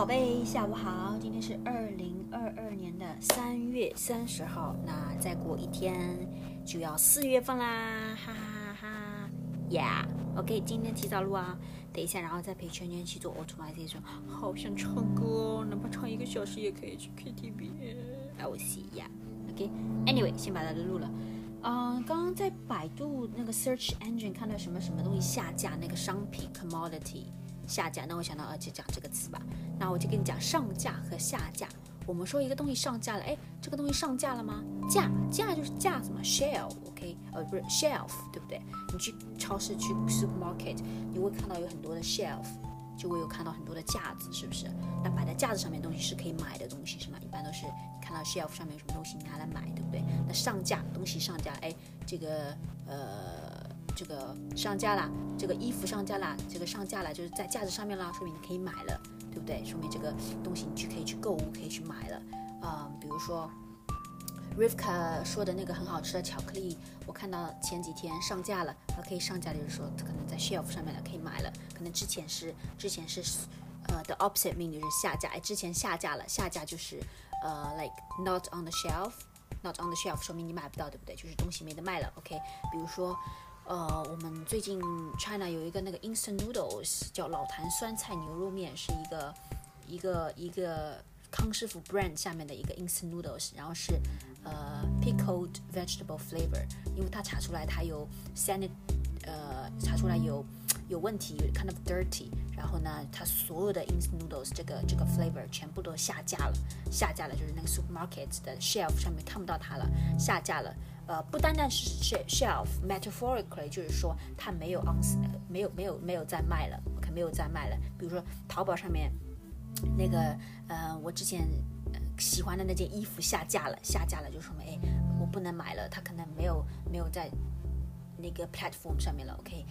宝贝，下午好。今天是二零二二年的三月三十号，那再过一天就要四月份啦，哈哈哈哈！Yeah，OK，今天提早录啊，等一下然后再陪圈圈去做 automation。好想唱歌，哪怕唱一个小时也可以去 KTV。I will see ya，OK？Anyway，先把它录了。嗯，刚刚在百度那个 search engine 看到什么什么东西下架，那个商品 commodity。下架，那我想到呃，就讲这个词吧。那我就跟你讲上架和下架。我们说一个东西上架了，哎，这个东西上架了吗？架架就是架子嘛，shelf，OK，呃，不是 shelf，对不对？你去超市去 supermarket，你会看到有很多的 shelf，就会有看到很多的架子，是不是？那摆在架子上面东西是可以买的东西，是吗？一般都是看到 shelf 上面有什么东西你拿来买，对不对？那上架东西上架，哎，这个呃。这个上架了，这个衣服上架了，这个上架了，就是在架子上面了，说明你可以买了，对不对？说明这个东西你去可以去购物，可以去买了。啊，比如说 Rivka 说的那个很好吃的巧克力，我看到前几天上架了，它可以上架，就是说它可能在 shelf 上面了，可以买了。可能之前是之前是呃 the opposite mean 就是下架，哎，之前下架了，下架就是呃 like not on the shelf，not on the shelf 说明你买不到，对不对？就是东西没得卖了。OK，比如说。呃，我们最近 China 有一个那个 instant noodles，叫老坛酸菜牛肉面，是一个一个一个康师傅 brand 下面的一个 instant noodles，然后是呃 pickled vegetable flavor，因为它查出来它有 sanit，呃查出来有有问题，kind of dirty，然后呢，它所有的 instant noodles 这个这个 flavor 全部都下架了，下架了，就是那个 supermarket 的 shelf 上面看不到它了，下架了。呃，不单单是 shelf，metaphorically 就是说它没有 on，没有没有没有在卖了，OK，没有在卖了。比如说淘宝上面那个，呃，我之前喜欢的那件衣服下架了，下架了就说明哎，我不能买了，它可能没有没有在。那个 platform 上面了，OK，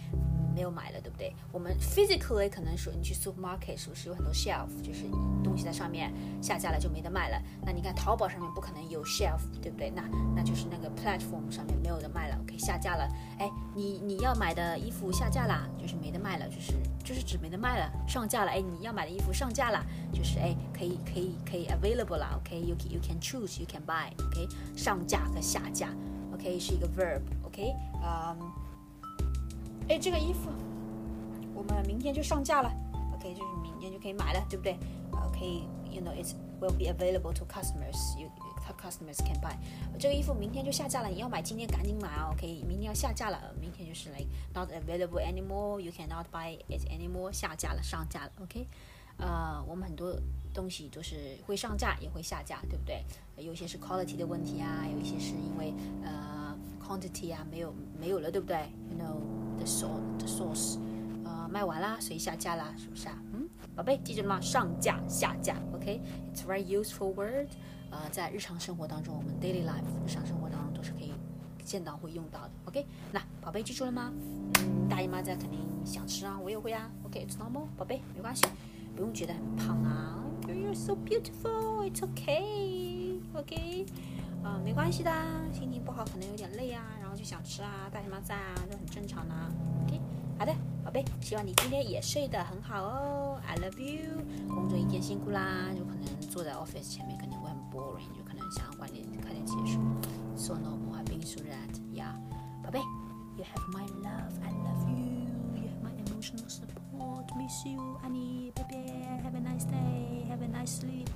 没有买了，对不对？我们 physically 可能说你去 supermarket 是不是有很多 shelf，就是东西在上面下架了就没得卖了？那你看淘宝上面不可能有 shelf，对不对？那那就是那个 platform 上面没有的卖了，OK，下架了。哎，你你要买的衣服下架了，就是没得卖了，就是就是指没得卖了，上架了。哎，你要买的衣服上架了，就是哎可以可以可以 available 了，OK，you can you can choose you can buy，OK，上架和下架，OK 是一个 verb，OK。嗯，哎，这个衣服我们明天就上架了。OK，就是明天就可以买了，对不对？OK，you know it will be available to customers. You customers can buy. 这个衣服明天就下架了，你要买今天赶紧买啊。OK，明天要下架了，明天就是 like not available anymore. You cannot buy it anymore. 下架了，上架了。OK，呃，我们很多东西都是会上架也会下架，对不对？有些是 quality 的问题啊，有一些是因为呃。Quantity 啊，没有没有了，对不对？You know the source the source，呃，卖完啦，所以下架啦，是不是啊？嗯，宝贝，记住了吗？上架下架，OK？It's very useful word，呃，在日常生活当中，我们 daily life 日常生活当中都是可以见到会用到的，OK？那宝贝记住了吗？嗯，大姨妈在肯定想吃啊，我也会啊，OK？It's normal，宝贝，没关系，不用觉得很胖啊，You're so beautiful，It's OK，OK 呃，没关系的，心情不好可能有点累啊，然后就想吃啊，大姨妈在啊，都很正常的。OK，好的，宝贝，希望你今天也睡得很好哦。I love you，工作一天辛苦啦，就可能坐在 office 前面肯定会很 boring，就可能想要快点快点结束。So normal, I've been through that. Yeah，宝贝，You have my love, I love you. You have my emotional support. Miss you, honey, baby. Have a nice day. Have a nice sleep.